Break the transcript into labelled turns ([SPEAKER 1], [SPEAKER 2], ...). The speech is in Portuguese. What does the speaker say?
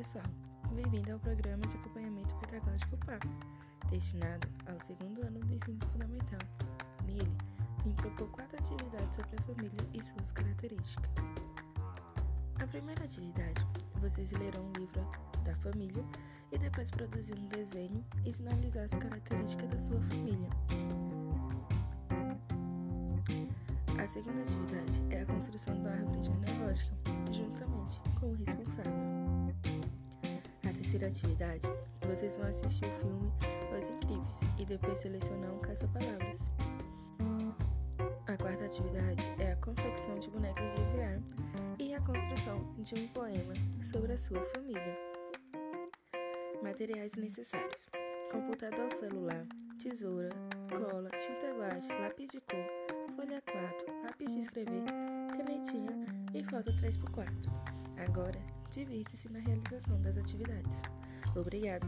[SPEAKER 1] pessoal, bem-vindo ao programa de acompanhamento pedagógico PAP, destinado ao segundo ano do ensino fundamental. Nele, vim propor quatro atividades sobre a família e suas características. A primeira atividade, vocês lerão um livro da família e depois produzir um desenho e sinalizar as características da sua família. A segunda atividade é a construção terceira atividade, vocês vão assistir o filme Os Incríveis e depois selecionar um caça-palavras. A quarta atividade é a confecção de bonecas de EVA e a construção de um poema sobre a sua família. Materiais necessários: computador celular, tesoura, cola, tinta guache, lápis de cor, folha 4, lápis de escrever, canetinha e foto 3x4. Agora, divirta-se na realização das atividades. Obrigado